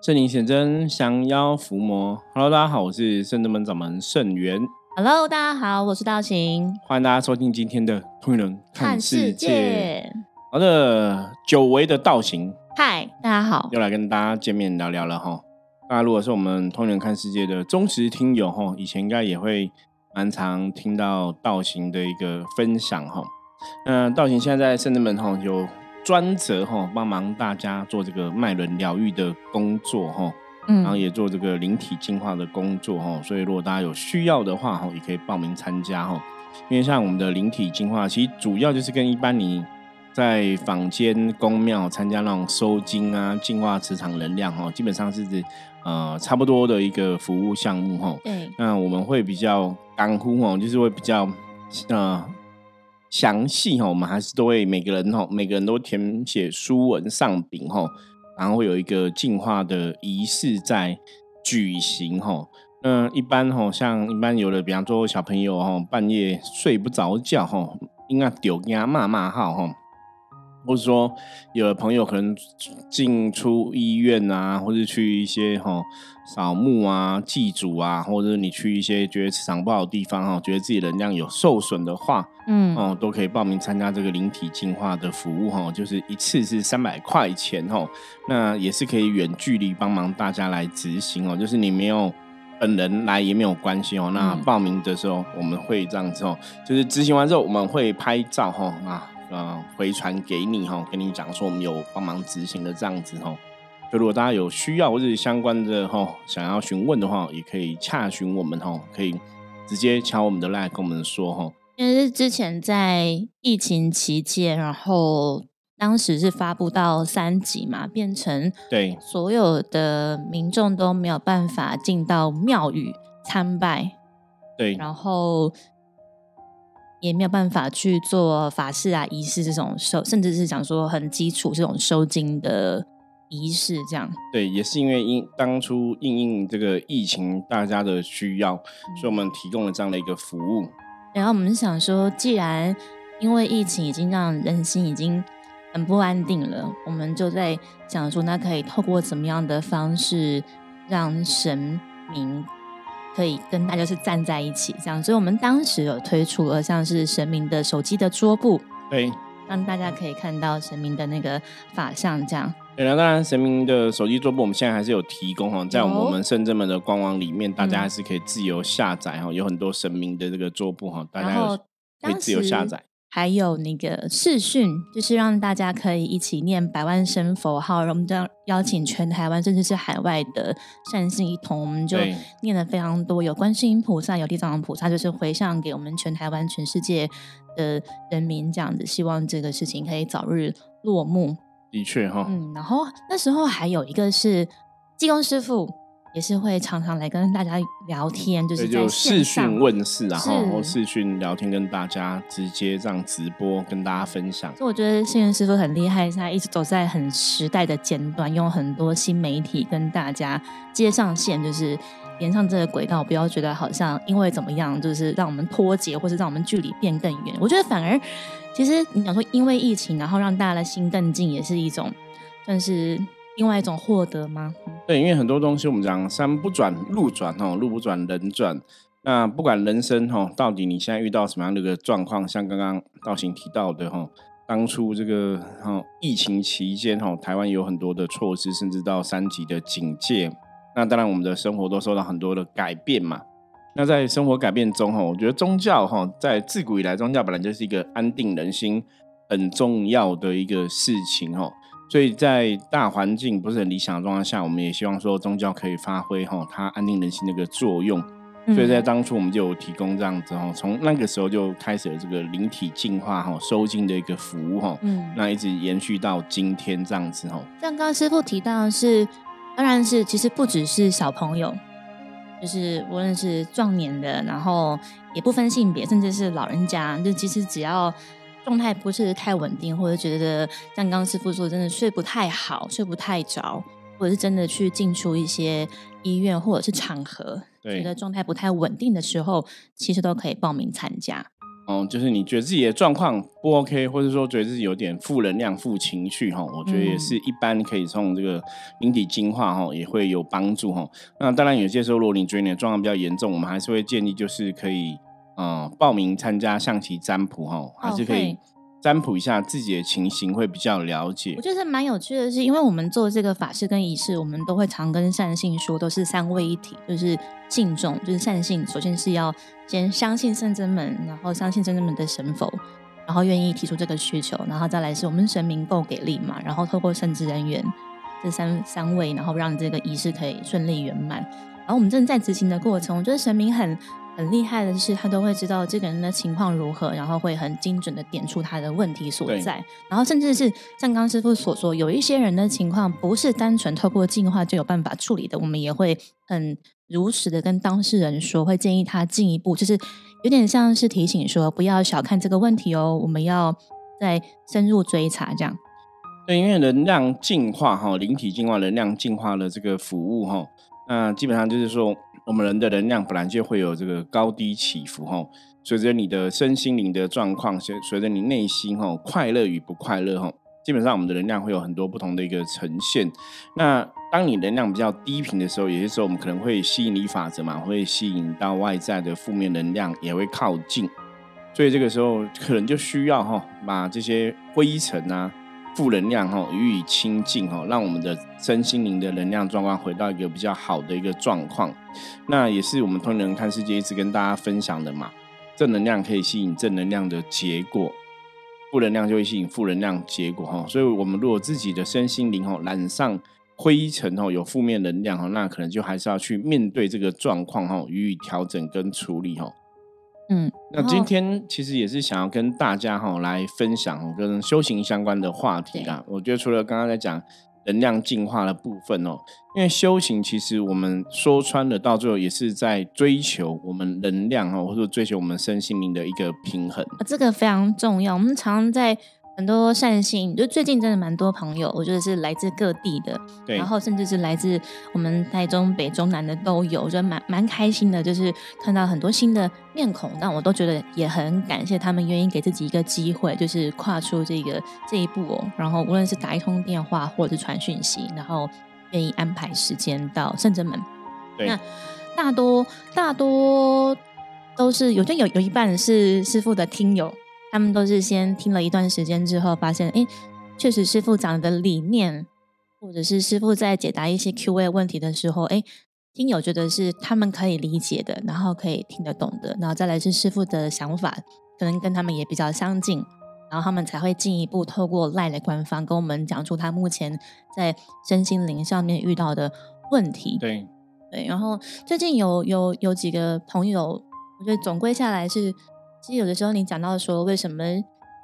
圣灵显真，降妖伏魔。Hello，大家好，我是圣真门掌门圣元。Hello，大家好，我是道行。欢迎大家收听今天的《通人看世界》。好的，久违的道行，嗨，大家好，又来跟大家见面聊聊了哈。大家如果是我们《通人看世界》的忠实听友哈，以前应该也会蛮常听到道行的一个分享哈。那道行现在在圣真门哈有。专责哈帮忙大家做这个脉轮疗愈的工作哈，嗯，然后也做这个灵体净化的工作哈，所以如果大家有需要的话哈，也可以报名参加哈。因为像我们的灵体净化，其实主要就是跟一般你在坊间宫庙参加那种收金啊、净化磁场能量哈，基本上是呃差不多的一个服务项目哈。对，那我们会比较干呼哦，就是会比较呃。详细哈，我们还是都会每个人哈，每个人都填写书文上禀哈，然后会有一个进化的仪式在举行哈。那一般哈，像一般有的，比方说小朋友哈，半夜睡不着觉哈，应该丢给他骂骂号哈。或者说，有的朋友可能进出医院啊，或者去一些哈扫墓啊、祭祖啊，或者你去一些觉得磁场不好的地方哈，觉得自己能量有受损的话，嗯，哦，都可以报名参加这个灵体净化的服务哈，就是一次是三百块钱哈，那也是可以远距离帮忙大家来执行哦，就是你没有本人来也没有关系哦，那报名的时候我们会这样子哦，就是执行完之后我们会拍照哈啊。呃，回传给你哈，跟你讲说我们有帮忙执行的这样子哈。就如果大家有需要或者相关的哈，想要询问的话，也可以洽询我们哈，可以直接敲我们的 line 跟我们说哈。因为是之前在疫情期间，然后当时是发布到三级嘛，变成对所有的民众都没有办法进到庙宇参拜，对，然后。也没有办法去做法事啊、仪式这种收，甚至是讲说很基础这种收金的仪式，这样。对，也是因为因当初应应这个疫情大家的需要，所以我们提供了这样的一个服务。然后我们想说，既然因为疫情已经让人心已经很不安定了，我们就在想说，那可以透过怎么样的方式让神明。可以跟大家是站在一起这样，所以我们当时有推出了像是神明的手机的桌布，对，让大家可以看到神明的那个法相这样。对那当然神明的手机桌布我们现在还是有提供哈，在我们深圳门的官网里面，大家还是可以自由下载哈，有很多神明的这个桌布哈，大家可以自由下载。还有那个视讯，就是让大家可以一起念百万声佛号，然后我们将邀请全台湾甚至是海外的善信一同，我们就念了非常多，有观世音菩萨，有地藏王菩萨，就是回向给我们全台湾、全世界的人民，这样子，希望这个事情可以早日落幕。的确哈，嗯，然后那时候还有一个是济公师傅。也是会常常来跟大家聊天，就是在视讯问世，然后视讯聊天，跟大家直接这样直播，跟大家分享。所以我觉得幸运师傅很厉害，他一直走在很时代的尖端，用很多新媒体跟大家接上线，就是连上这个轨道。不要觉得好像因为怎么样，就是让我们脱节，或是让我们距离变更远。我觉得反而，其实你想说因为疫情，然后让大家的心更近，也是一种算是。另外一种获得吗？对，因为很多东西我们讲山不转路转哦，路不转人转。那不管人生哈，到底你现在遇到什么样的一个状况，像刚刚道行提到的哈，当初这个哈疫情期间哈，台湾有很多的措施，甚至到三级的警戒。那当然我们的生活都受到很多的改变嘛。那在生活改变中哈，我觉得宗教哈，在自古以来宗教本来就是一个安定人心很重要的一个事情哈。所以在大环境不是很理想的状况下，我们也希望说宗教可以发挥哈它安定人心的一个作用。所以在当初我们就有提供这样子哈，从那个时候就开始了这个灵体净化哈收金的一个服务哈，嗯，那一直延续到今天这样子哈。像刚刚师傅提到的是，当然是其实不只是小朋友，就是无论是壮年的，然后也不分性别，甚至是老人家，就其实只要。状态不是太稳定，或者觉得像刚刚师傅说，真的睡不太好，睡不太着，或者是真的去进出一些医院或者是场合，觉得状态不太稳定的时候，其实都可以报名参加。哦，就是你觉得自己的状况不 OK，或者说觉得自己有点负能量、负情绪哈，我觉得也是一般可以从这个引体净化哈，也会有帮助哈。那当然有些时候，如果你觉得你的状况比较严重，我们还是会建议就是可以嗯报名参加象棋占卜哈，还是可以。占卜一下自己的情形会比较了解。我觉得蛮有趣的是，因为我们做这个法事跟仪式，我们都会常跟善信说，都是三位一体，就是敬重，就是善信。首先是要先相信圣真门，然后相信圣真门的神佛，然后愿意提出这个需求，然后再来是我们神明够给力嘛，然后透过圣职人员这三三位，然后让这个仪式可以顺利圆满。然后我们正在执行的过程，我觉得神明很。很厉害的是，他都会知道这个人的情况如何，然后会很精准的点出他的问题所在。然后甚至是像刚师傅所说，有一些人的情况不是单纯透过进化就有办法处理的，我们也会很如实的跟当事人说，会建议他进一步，就是有点像是提醒说，不要小看这个问题哦，我们要再深入追查这样。对，因为能量进化哈，灵体进化、能量进化的这个服务哈，那基本上就是说。我们人的能量本来就会有这个高低起伏哈，随着你的身心灵的状况，随随着你内心哈快乐与不快乐哈，基本上我们的能量会有很多不同的一个呈现。那当你能量比较低频的时候，有些时候我们可能会吸引力法则嘛，会吸引到外在的负面能量也会靠近，所以这个时候可能就需要哈把这些灰尘啊。负能量哈予以清净哈，让我们的身心灵的能量状况回到一个比较好的一个状况。那也是我们通人看世界一直跟大家分享的嘛。正能量可以吸引正能量的结果，负能量就会吸引负能量结果哈。所以，我们如果自己的身心灵哈染上灰尘哈，有负面能量哈，那可能就还是要去面对这个状况哈，予以调整跟处理哈。嗯，那今天其实也是想要跟大家哈来分享跟修行相关的话题啦。我觉得除了刚刚在讲能量进化的部分哦，因为修行其实我们说穿了，到最后也是在追求我们能量哦，或者追求我们身心灵的一个平衡。这个非常重要。我们常在。很多善心，就最近真的蛮多朋友，我觉得是来自各地的，然后甚至是来自我们台中北中南的都有，我觉得蛮蛮开心的，就是看到很多新的面孔，但我都觉得也很感谢他们愿意给自己一个机会，就是跨出这个这一步哦。然后无论是打一通电话或者是传讯息，然后愿意安排时间到圣真门。那大多大多都是有，就有有一半是师傅的听友。他们都是先听了一段时间之后，发现哎，确实师傅讲的理念，或者是师傅在解答一些 Q&A 问题的时候，哎，听友觉得是他们可以理解的，然后可以听得懂的，然后再来是师傅的想法，可能跟他们也比较相近，然后他们才会进一步透过赖的官方跟我们讲出他目前在身心灵上面遇到的问题。对对，然后最近有有有几个朋友，我觉得总归下来是。其实有的时候，你讲到说为什么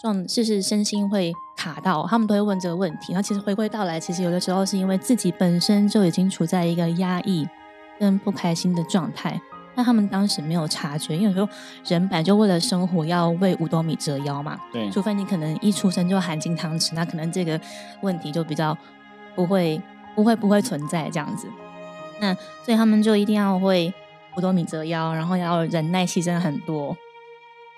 状就是身心会卡到，他们都会问这个问题。然后其实回归到来，其实有的时候是因为自己本身就已经处在一个压抑跟不开心的状态，那他们当时没有察觉。因为有时候人本来就为了生活要为五斗米折腰嘛，对，除非你可能一出生就含金汤匙，那可能这个问题就比较不会不会不会存在这样子。那所以他们就一定要会五斗米折腰，然后要忍耐牺牲很多。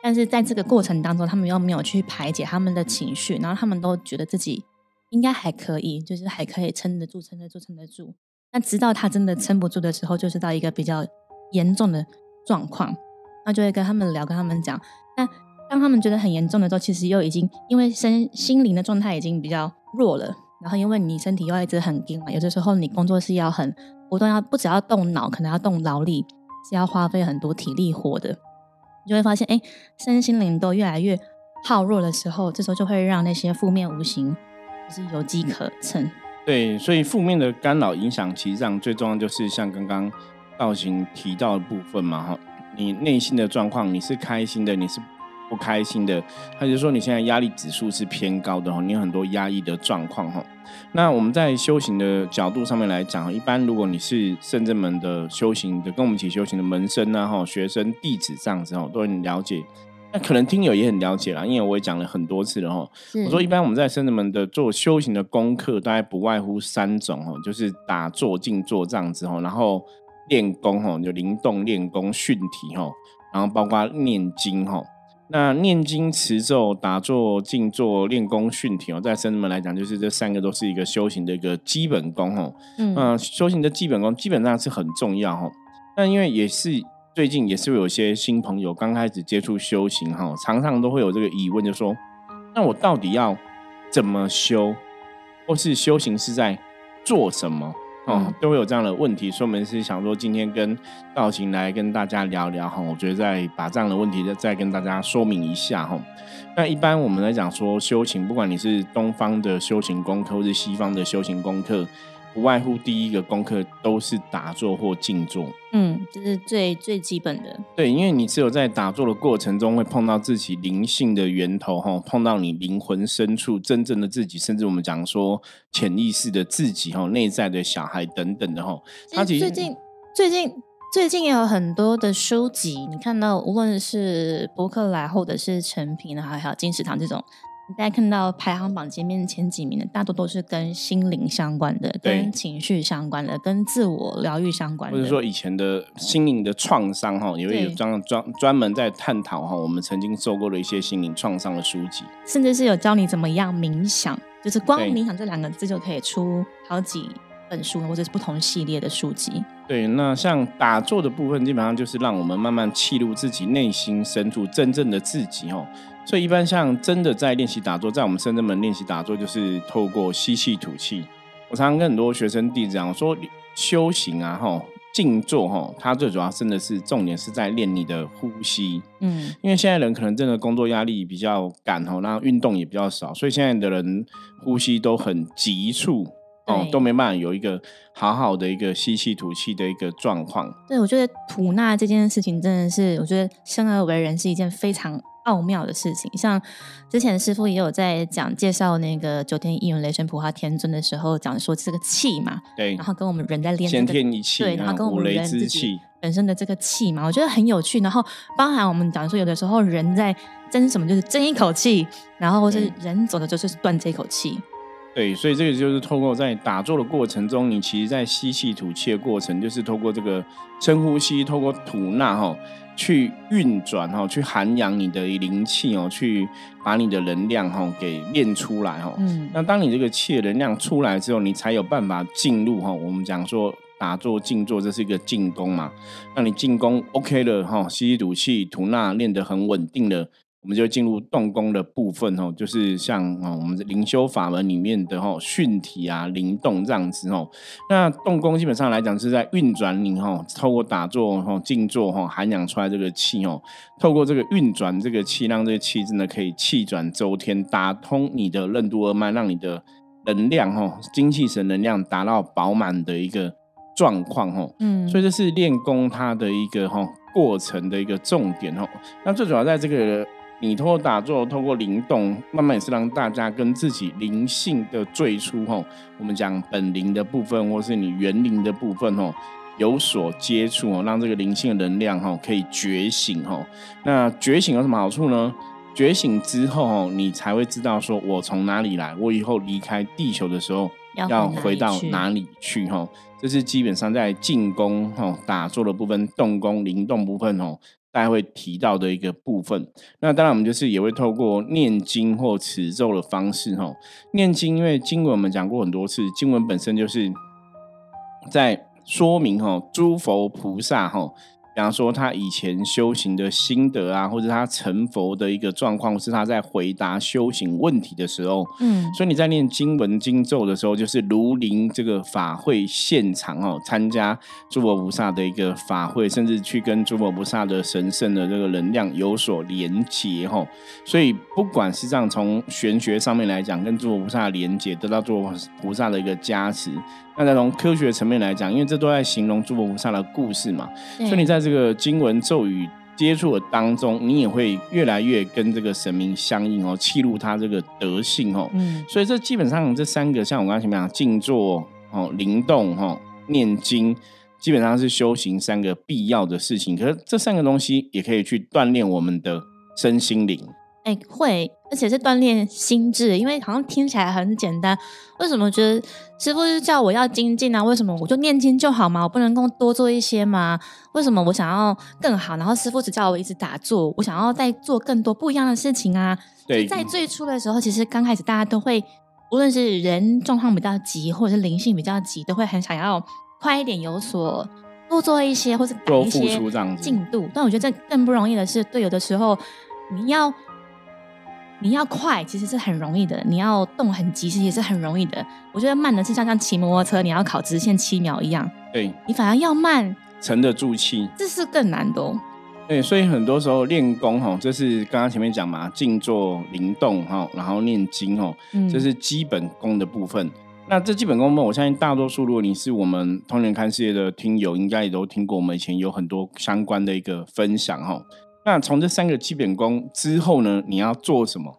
但是在这个过程当中，他们又没有去排解他们的情绪，然后他们都觉得自己应该还可以，就是还可以撑得住、撑得住、撑得住。那直到他真的撑不住的时候，就是到一个比较严重的状况，那就会跟他们聊，跟他们讲。那当他们觉得很严重的时候，其实又已经因为身心灵的状态已经比较弱了，然后因为你身体又一直很硬嘛，有的时候你工作是要很不断要不只要动脑，可能要动劳力，是要花费很多体力活的。就会发现，哎，身心灵都越来越耗弱的时候，这时候就会让那些负面无形就是有机可乘。对，所以负面的干扰影响，其实上最重要就是像刚刚道行提到的部分嘛，哈，你内心的状况，你是开心的，你是。不开心的，他就说你现在压力指数是偏高的哈，你有很多压抑的状况哈。那我们在修行的角度上面来讲，一般如果你是圣正门的修行的，跟我们一起修行的门生啊哈，学生弟子这样子哈，都很了解。那可能听友也很了解啦，因为我也讲了很多次了哈。我说一般我们在圣正门的做修行的功课，大概不外乎三种哈，就是打坐、静坐这样子哈，然后练功哈，就灵动练功、训体哈，然后包括念经哈。那念经、持咒、打坐、静坐、练功、训体哦，在僧人们来讲，就是这三个都是一个修行的一个基本功哦。嗯，修行的基本功基本上是很重要哦。那因为也是最近也是有些新朋友刚开始接触修行哈，常常都会有这个疑问，就说：那我到底要怎么修，或是修行是在做什么？哦，都会有这样的问题，所以我们是想说今天跟道行来跟大家聊聊哈，我觉得再把这样的问题再再跟大家说明一下哈。那一般我们来讲说修行，不管你是东方的修行功课，或是西方的修行功课。不外乎第一个功课都是打坐或静坐，嗯，这是最最基本的。对，因为你只有在打坐的过程中会碰到自己灵性的源头，哈，碰到你灵魂深处真正的自己，甚至我们讲说潜意识的自己，哈，内在的小孩等等的，哈。其实最近最近最近也有很多的书籍，你看到无论是博客来或者是成品，然后还有金石堂这种。大家看到排行榜前面前几名的，大多都是跟心灵相关的、跟情绪相关的、跟自我疗愈相关的，或者说以前的心灵的创伤哈，也会有专专专门在探讨哈，我们曾经受过的一些心灵创伤的书籍，甚至是有教你怎么样冥想，就是光冥想这两个字就可以出好几本书，或者是不同系列的书籍。对，那像打坐的部分，基本上就是让我们慢慢契入自己内心深处真正的自己哦。所以一般像真的在练习打坐，在我们深圳门练习打坐，就是透过吸气吐气。我常常跟很多学生弟子讲说，修行啊，吼，静坐哈，它最主要真的是重点是在练你的呼吸。嗯，因为现在人可能真的工作压力比较赶哈，然后运动也比较少，所以现在的人呼吸都很急促。哦，都没办法有一个好好的一个吸气吐气的一个状况。对，我觉得吐纳这件事情真的是，我觉得生而为人是一件非常奥妙的事情。像之前师傅也有在讲介绍那个九天应元雷神普化天尊的时候，讲说这个气嘛，对，然后跟我们人在练先天一气，对，然后跟我们人自己本身的这个气嘛，我觉得很有趣。然后包含我们讲说，有的时候人在争什么，就是争一口气，然后或是人走的就是断这口气。对，所以这个就是透过在打坐的过程中，你其实，在吸气吐气的过程，就是透过这个深呼吸，透过吐纳哈，去运转哈，去涵养你的灵气哦，去把你的能量哈给练出来哈。嗯。那当你这个气的能量出来之后，你才有办法进入哈。我们讲说打坐静坐，这是一个进攻嘛。那你进攻 OK 了哈，吸气吐气吐纳练得很稳定了。我们就进入动功的部分哦，就是像哦我们的灵修法门里面的哦训体啊灵动这样子哦。那动功基本上来讲是在运转你哦，透过打坐哦静坐哦涵养出来这个气哦，透过这个运转这个气，让这个气真的可以气转周天，打通你的任督二脉，让你的能量哦精气神能量达到饱满的一个状况哦。嗯，所以这是练功它的一个哈过程的一个重点哦。那最主要在这个。你通过打坐，通过灵动，慢慢也是让大家跟自己灵性的最初吼，我们讲本灵的部分，或是你元灵的部分吼，有所接触哦，让这个灵性的能量吼可以觉醒吼。那觉醒有什么好处呢？觉醒之后吼，你才会知道说我从哪里来，我以后离开地球的时候要回到哪里去吼。这是基本上在进攻吼打坐的部分，动功灵动部分吼。大家会提到的一个部分，那当然我们就是也会透过念经或持咒的方式，吼，念经，因为经文我们讲过很多次，经文本身就是在说明，吼，诸佛菩萨，吼。比方说，他以前修行的心得啊，或者他成佛的一个状况，是他在回答修行问题的时候。嗯，所以你在念经文经咒的时候，就是如临这个法会现场哦，参加诸佛菩萨的一个法会，甚至去跟诸佛菩萨的神圣的这个能量有所连接哈。所以，不管是这样从玄学上面来讲，跟诸佛菩萨连接，得到诸佛菩萨的一个加持。那再从科学层面来讲，因为这都在形容诸佛菩萨的故事嘛，所以你在这个经文咒语接触的当中，你也会越来越跟这个神明相应哦，记录他这个德性哦。嗯，所以这基本上这三个，像我刚才前面讲，静坐哦、灵动哦、念经，基本上是修行三个必要的事情。可是这三个东西也可以去锻炼我们的身心灵。哎，会，而且是锻炼心智，因为好像听起来很简单。为什么觉得师傅是叫我要精进啊？为什么我就念经就好嘛？我不能够多做一些吗？为什么我想要更好？然后师傅只叫我一直打坐，我想要再做更多不一样的事情啊？对，在最初的时候，其实刚开始大家都会，无论是人状况比较急，或者是灵性比较急，都会很想要快一点有所多做一些，或是多一些进度。但我觉得这更不容易的是，对有的时候你要。你要快，其实是很容易的；你要动很急，其实也是很容易的。我觉得慢的是像像骑摩托车，你要考直线七秒一样。对，你反而要慢，沉得住气，这是更难的。对，所以很多时候练功哈，这是刚刚前面讲嘛，静坐、灵动哈，然后念经哦，这是基本功的部分。那这基本功呢，我相信大多数如果你是我们通年看世界的听友，应该也都听过，我们以前有很多相关的一个分享哈。那从这三个基本功之后呢，你要做什么？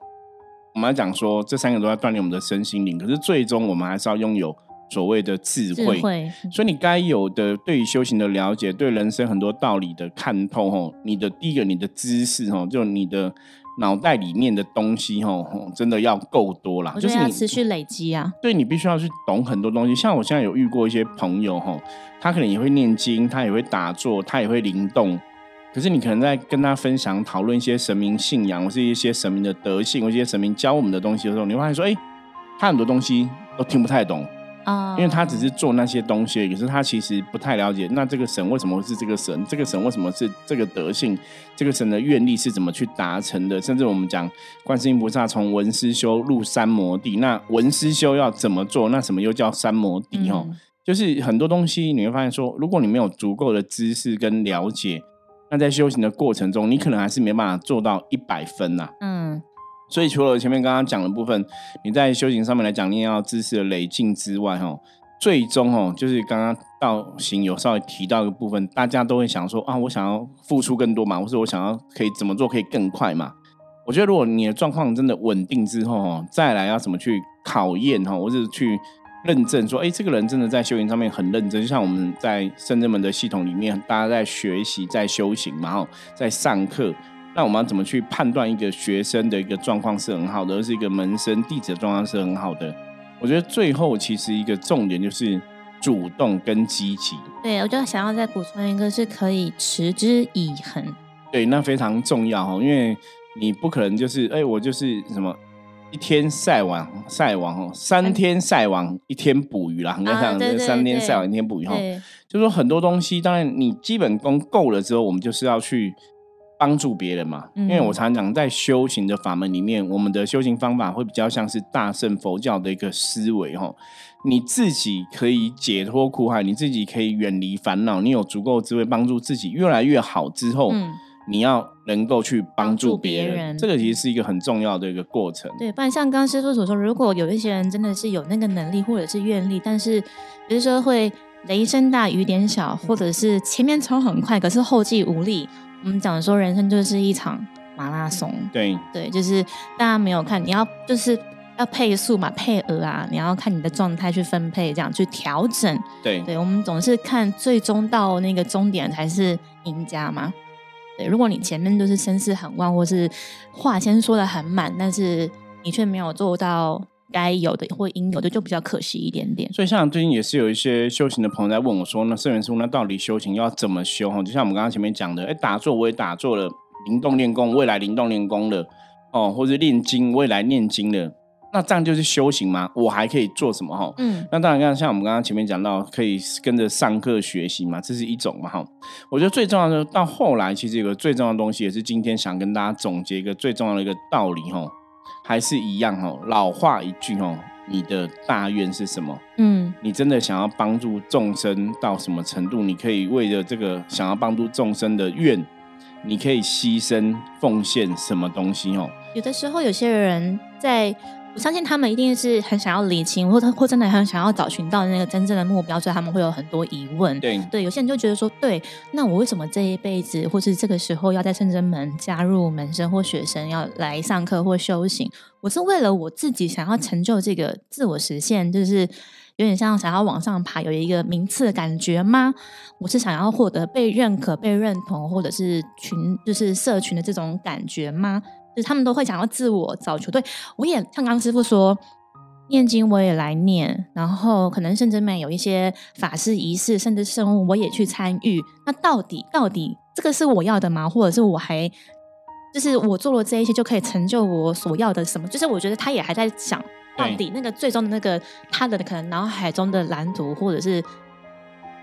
我们要讲说，这三个都要锻炼我们的身心灵，可是最终我们还是要拥有所谓的智慧。所以你该有的对于修行的了解，对人生很多道理的看透，吼，你的第一个你的知识，吼，就你的脑袋里面的东西，吼，真的要够多啦。就是你持续累积啊。对你必须要去懂很多东西。像我现在有遇过一些朋友，吼，他可能也会念经，他也会打坐，他也会灵动。可是你可能在跟他分享、讨论一些神明信仰，或是一些神明的德性，或一些神明教我们的东西的时候，你会发现说：“哎，他很多东西都听不太懂啊，因为他只是做那些东西，可是他其实不太了解。那这个神为什么是这个神？这个神为什么是这个德性？这个神的愿力是怎么去达成的？甚至我们讲观世音菩萨从文思修入三摩地，那文思修要怎么做？那什么又叫三摩地？哦，就是很多东西你会发现说，如果你没有足够的知识跟了解。那在修行的过程中，你可能还是没办法做到一百分呐。嗯，所以除了前面刚刚讲的部分，你在修行上面来讲，你也要知识的累进之外，哈，最终哦，就是刚刚道行有稍微提到一个部分，大家都会想说啊，我想要付出更多嘛，或是我想要可以怎么做可以更快嘛？我觉得如果你的状况真的稳定之后，哦，再来要怎么去考验哈，或者去。认证说，哎，这个人真的在修行上面很认真，就像我们在圣人门的系统里面，大家在学习、在修行嘛，哈，在上课。那我们要怎么去判断一个学生的一个状况是很好的，而是一个门生弟子的状况是很好的？我觉得最后其实一个重点就是主动跟积极。对，我就想要再补充一个，是可以持之以恒。对，那非常重要哈，因为你不可能就是，哎，我就是什么。一天晒网晒网哦，三天晒网一天捕鱼啦，很刚讲的三天晒网一天捕鱼哈，就说很多东西，当然你基本功够了之后，我们就是要去帮助别人嘛。因为我常讲，在修行的法门里面，我们的修行方法会比较像是大乘佛教的一个思维哈，你自己可以解脱苦海，你自己可以远离烦恼，你有足够智慧帮助自己越来越好之后。你要能够去帮助别人，这个其实是一个很重要的一个过程。对，不然像刚刚师傅所说，如果有一些人真的是有那个能力或者是愿力，但是比如说会雷声大雨点小，或者是前面冲很快，可是后继无力。我们讲说人生就是一场马拉松，对对，就是大家没有看，你要就是要配速嘛，配额啊，你要看你的状态去分配，这样去调整。对，对我们总是看最终到那个终点才是赢家嘛。对，如果你前面都是声势很旺，或是话先说的很满，但是你却没有做到该有的或应有的，就比较可惜一点点。所以，像最近也是有一些修行的朋友在问我说：“那圣元师傅，那到底修行要怎么修？”哈，就像我们刚刚前面讲的，哎，打坐我也打坐了，灵动练功，未来灵动练功了，哦，或者念经，未来念经了。那这样就是修行吗？我还可以做什么哈？嗯，那当然，像像我们刚刚前面讲到，可以跟着上课学习嘛，这是一种嘛哈。我觉得最重要的，到后来其实有个最重要的东西，也是今天想跟大家总结一个最重要的一个道理哈，还是一样哈。老话一句哈，你的大愿是什么？嗯，你真的想要帮助众生到什么程度？你可以为了这个想要帮助众生的愿，你可以牺牲奉献什么东西哦？有的时候，有些人在。我相信他们一定是很想要理清，或者或真的很想要找寻到那个真正的目标，所以他们会有很多疑问。对对，有些人就觉得说，对，那我为什么这一辈子，或是这个时候要在圣真门加入门生或学生，要来上课或修行？我是为了我自己想要成就这个自我实现，就是有点像想要往上爬，有一个名次的感觉吗？我是想要获得被认可、被认同，或者是群就是社群的这种感觉吗？就是他们都会想要自我找球队我也像刚师傅说，念经我也来念，然后可能甚至没有一些法事仪式，甚至生物我也去参与。那到底到底这个是我要的吗？或者是我还就是我做了这一些就可以成就我所要的什么？就是我觉得他也还在想。到底那个最终的那个他的可能脑海中的蓝图，或者是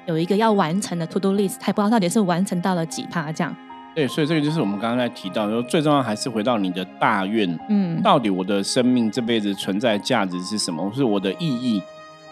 有一个要完成的 to do list，他也不知道到底是完成到了几趴这样。对，所以这个就是我们刚刚在提到，说最重要还是回到你的大愿。嗯，到底我的生命这辈子存在价值是什么？是我的意义？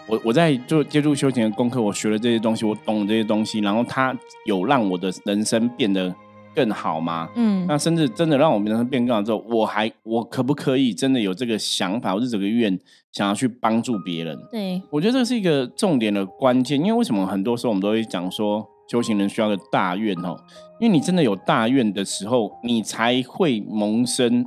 我我在做接触修行的功课，我学了这些东西，我懂了这些东西，然后它有让我的人生变得。更好吗？嗯，那甚至真的让我们人生变更好之后，我还我可不可以真的有这个想法或者这个愿，想要去帮助别人？对，我觉得这是一个重点的关键。因为为什么很多时候我们都会讲说，修行人需要的大愿哦？因为你真的有大愿的时候，你才会萌生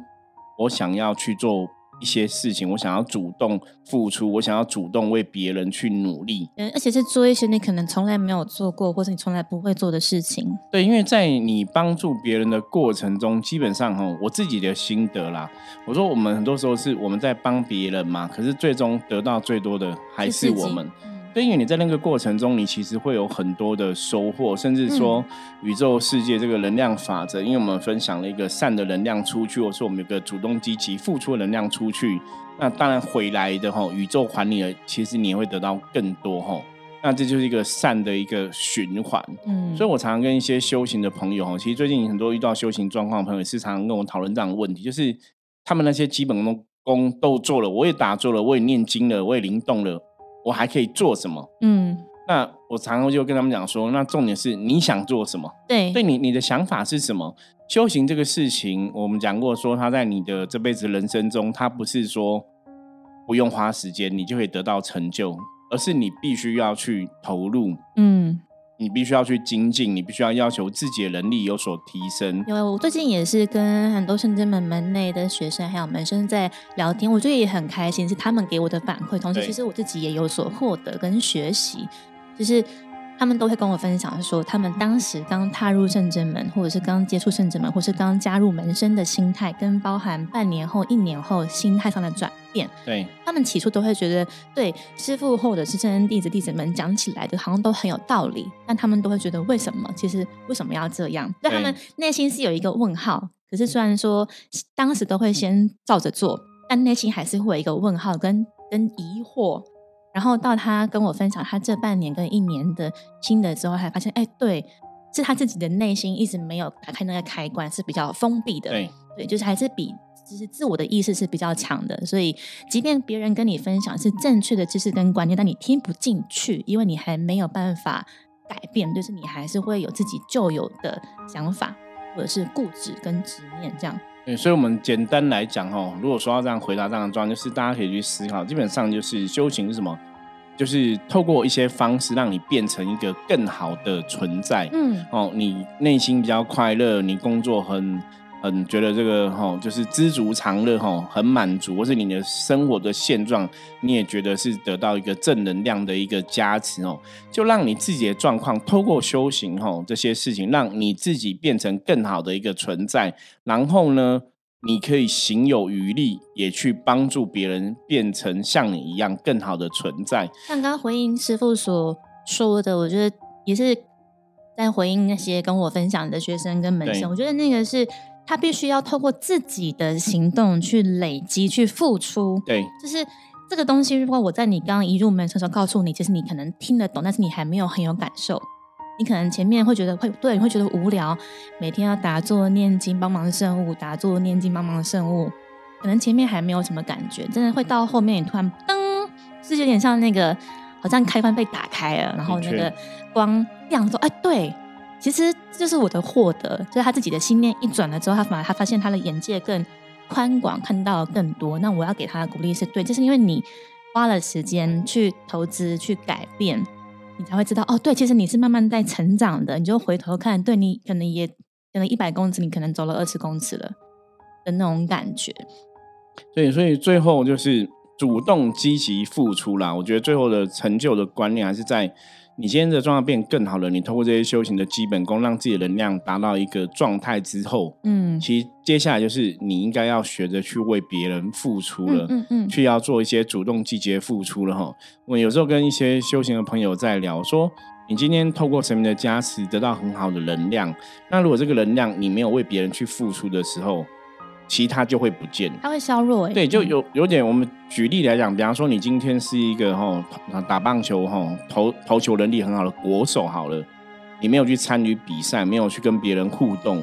我想要去做。一些事情，我想要主动付出，我想要主动为别人去努力，嗯，而且是做一些你可能从来没有做过，或者你从来不会做的事情。对，因为在你帮助别人的过程中，基本上哈，我自己的心得啦，我说我们很多时候是我们在帮别人嘛，可是最终得到最多的还是我们。因为你在那个过程中，你其实会有很多的收获，甚至说宇宙世界这个能量法则，因为我们分享了一个善的能量出去，或是我们有个主动积极付出的能量出去，那当然回来的哈，宇宙还你的，其实你也会得到更多哈。那这就是一个善的一个循环。嗯，所以我常常跟一些修行的朋友哈，其实最近很多遇到修行状况的朋友，是常常跟我讨论这样的问题，就是他们那些基本功功都做了，我也打坐了，我也念经了，我也灵动了。我还可以做什么？嗯，那我常常就跟他们讲说，那重点是你想做什么？对，对你你的想法是什么？修行这个事情，我们讲过说，他在你的这辈子人生中，他不是说不用花时间你就可以得到成就，而是你必须要去投入。嗯。你必须要去精进，你必须要要求自己的能力有所提升。因为我最近也是跟很多圣真门门内的学生还有门生在聊天，我觉得也很开心，是他们给我的反馈，同时其实我自己也有所获得跟学习，就是。他们都会跟我分享说，他们当时刚踏入圣真门，或者是刚接触圣真门，或是刚加入门生的心态，跟包含半年后、一年后心态上的转变。对他们起初都会觉得，对师傅或者是圣真弟子弟子们讲起来的，好像都很有道理，但他们都会觉得，为什么？其实为什么要这样？对他们内心是有一个问号。可是虽然说当时都会先照着做，但内心还是会有一个问号跟跟疑惑。然后到他跟我分享他这半年跟一年的心得之后，还发现，哎，对，是他自己的内心一直没有打开那个开关，是比较封闭的。对，对，就是还是比就是自我的意识是比较强的。所以，即便别人跟你分享是正确的知识跟观念，但你听不进去，因为你还没有办法改变，就是你还是会有自己旧有的想法，或者是固执跟执念这样。对，所以，我们简单来讲，哦，如果说要这样回答这样的状况，就是大家可以去思考，基本上就是修行是什么？就是透过一些方式，让你变成一个更好的存在。嗯，哦，你内心比较快乐，你工作很。很觉得这个哈，就是知足常乐哈，很满足，或是你的生活的现状，你也觉得是得到一个正能量的一个加持哦，就让你自己的状况透过修行哈这些事情，让你自己变成更好的一个存在，然后呢，你可以行有余力，也去帮助别人变成像你一样更好的存在。像刚刚回应师傅所说的，我觉得也是在回应那些跟我分享的学生跟门生，我觉得那个是。他必须要透过自己的行动去累积、去付出。对，就是这个东西。如果我在你刚刚一入门的时候告诉你，其实你可能听得懂，但是你还没有很有感受。你可能前面会觉得会对，你会觉得无聊，每天要打坐念经帮忙圣物，打坐念经帮忙圣物，可能前面还没有什么感觉。真的会到后面，你突然噔，是有点像那个好像开关被打开了，然后那个光亮说：“哎，对。”其实这是我的获得，就是他自己的心念一转了之后，他反而他发现他的眼界更宽广，看到更多。那我要给他的鼓励是对，就是因为你花了时间去投资、去改变，你才会知道哦，对，其实你是慢慢在成长的。你就回头看，对你可能也可能一百公尺，你可能走了二十公尺了的那种感觉。对，所以最后就是主动积极付出啦。我觉得最后的成就的观念还是在。你今天的状态变更好了，你透过这些修行的基本功，让自己的能量达到一个状态之后，嗯，其实接下来就是你应该要学着去为别人付出了，嗯嗯，去要做一些主动积极付出了哈。我有时候跟一些修行的朋友在聊，说你今天透过神明的加持得到很好的能量，那如果这个能量你没有为别人去付出的时候，其他就会不见，它会削弱。对，就有有点。我们举例来讲，比方说，你今天是一个哈打棒球哈投投球能力很好的国手，好了，你没有去参与比赛，没有去跟别人互动，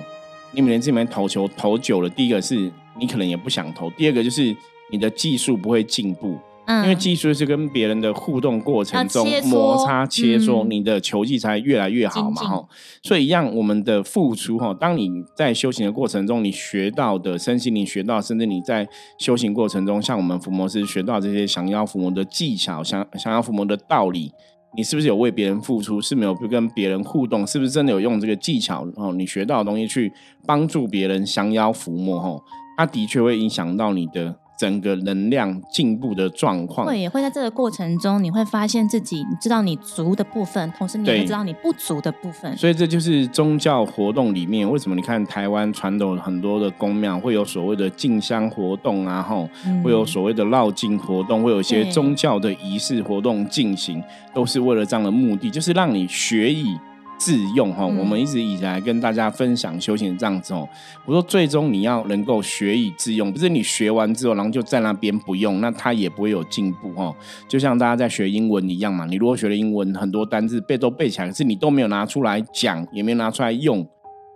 你每天这边投球投久了，第一个是你可能也不想投，第二个就是你的技术不会进步。因为技术是跟别人的互动过程中摩擦切磋，你的球技才越来越好嘛哈。所以一样，我们的付出哈，当你在修行的过程中，你学到的身心灵学到，甚至你在修行过程中，像我们伏魔师学到这些降妖伏魔的技巧，降降妖伏魔的道理，你是不是有为别人付出？是没有跟别人互动？是不是真的有用这个技巧？哦，你学到的东西去帮助别人降妖伏魔？哈，它的确会影响到你的。整个能量进步的状况，会也会在这个过程中，你会发现自己知道你足的部分，同时你也知道你不足的部分。所以这就是宗教活动里面为什么你看台湾传统很多的宫庙会有所谓的进香活动啊，吼，会有所谓的绕境活动，会有一些宗教的仪式活动进行，都是为了这样的目的，就是让你学以。自用哈，我们一直以来跟大家分享修行这样子哦。我说，最终你要能够学以致用，不是你学完之后，然后就在那边不用，那它也不会有进步哦。就像大家在学英文一样嘛，你如果学了英文很多单字背都背起来，可是你都没有拿出来讲，也没有拿出来用，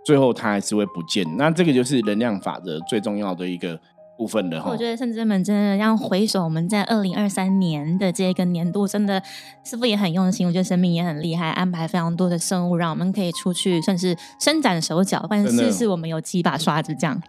最后它还是会不见。那这个就是能量法则最重要的一个。部分的哈，我觉得圣子们真的让回首我们在二零二三年的这个年度，真的师傅也很用心，我觉得生命也很厉害，安排非常多的生物，让我们可以出去算是伸展手脚，但是是我们有几把刷子这样。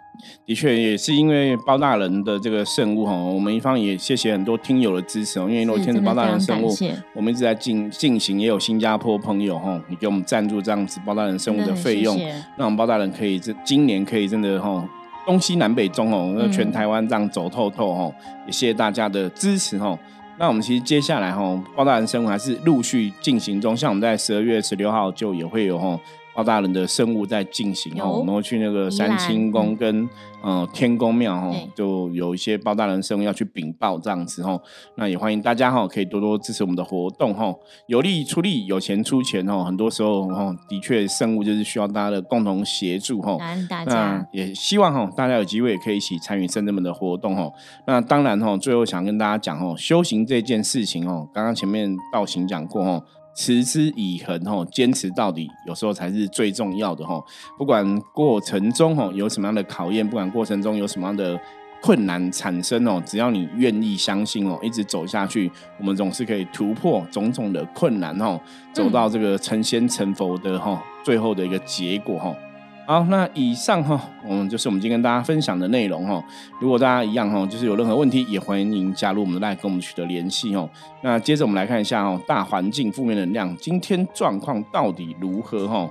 的确也是因为包大人的这个圣物哈，我们一方也谢谢很多听友的支持哦，因为若天子包大人圣物，我们一直在进进行，也有新加坡朋友哈，你给我们赞助这样子包大人圣物的费用，让我们包大人可以这今年可以真的哈。东西南北中哦，那全台湾这样走透透哦，也谢谢大家的支持哦。那我们其实接下来哈，报大人生活还是陆续进行中，像我们在十二月十六号就也会有哈。包大人的圣物在进行哦，我们会去那个三清宫跟呃天宫庙哦，就有一些包大人生物要去禀报这样子哦。那也欢迎大家哈，可以多多支持我们的活动哈，有力出力，有钱出钱哦。很多时候哈，的确圣物就是需要大家的共同协助哈。感恩大家，也希望哈大家有机会也可以一起参与圣人们的活动哈。那当然哈，最后想跟大家讲哦，修行这件事情哦，刚刚前面道行讲过哦。持之以恒吼，坚持到底，有时候才是最重要的吼。不管过程中吼有什么样的考验，不管过程中有什么样的困难产生哦，只要你愿意相信哦，一直走下去，我们总是可以突破种种的困难哦，走到这个成仙成佛的哈最后的一个结果哈。好，那以上哈，我们就是我们今天跟大家分享的内容哈。如果大家一样哈，就是有任何问题，也欢迎加入我们的 LINE 跟我们取得联系哦。那接着我们来看一下哦，大环境负面能量今天状况到底如何哈？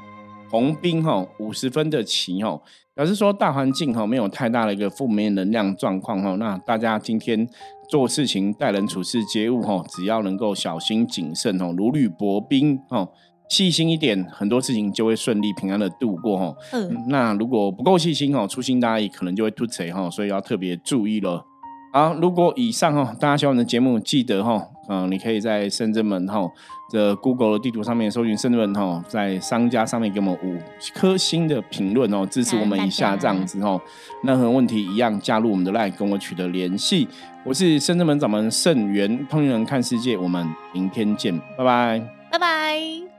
红兵哈五十分的旗哈，表示说大环境哈没有太大的一个负面能量状况哈。那大家今天做事情、待人处事、接物哈，只要能够小心谨慎哦，如履薄冰哦。细心一点，很多事情就会顺利平安的度过哈。嗯，那如果不够细心哦，粗心大意，可能就会突锤哈，所以要特别注意了。好，如果以上哈，大家喜欢我们的节目，记得哈，嗯，你可以在深圳门哈的 Google 的地图上面搜寻深圳门哈，在商家上面给我们五颗星的评论哦，支持我们一下这样子哈。任何问题一样加入我们的 Line 跟我取得联系。我是深圳门掌门盛元，通灵人看世界，我们明天见，拜拜，拜拜。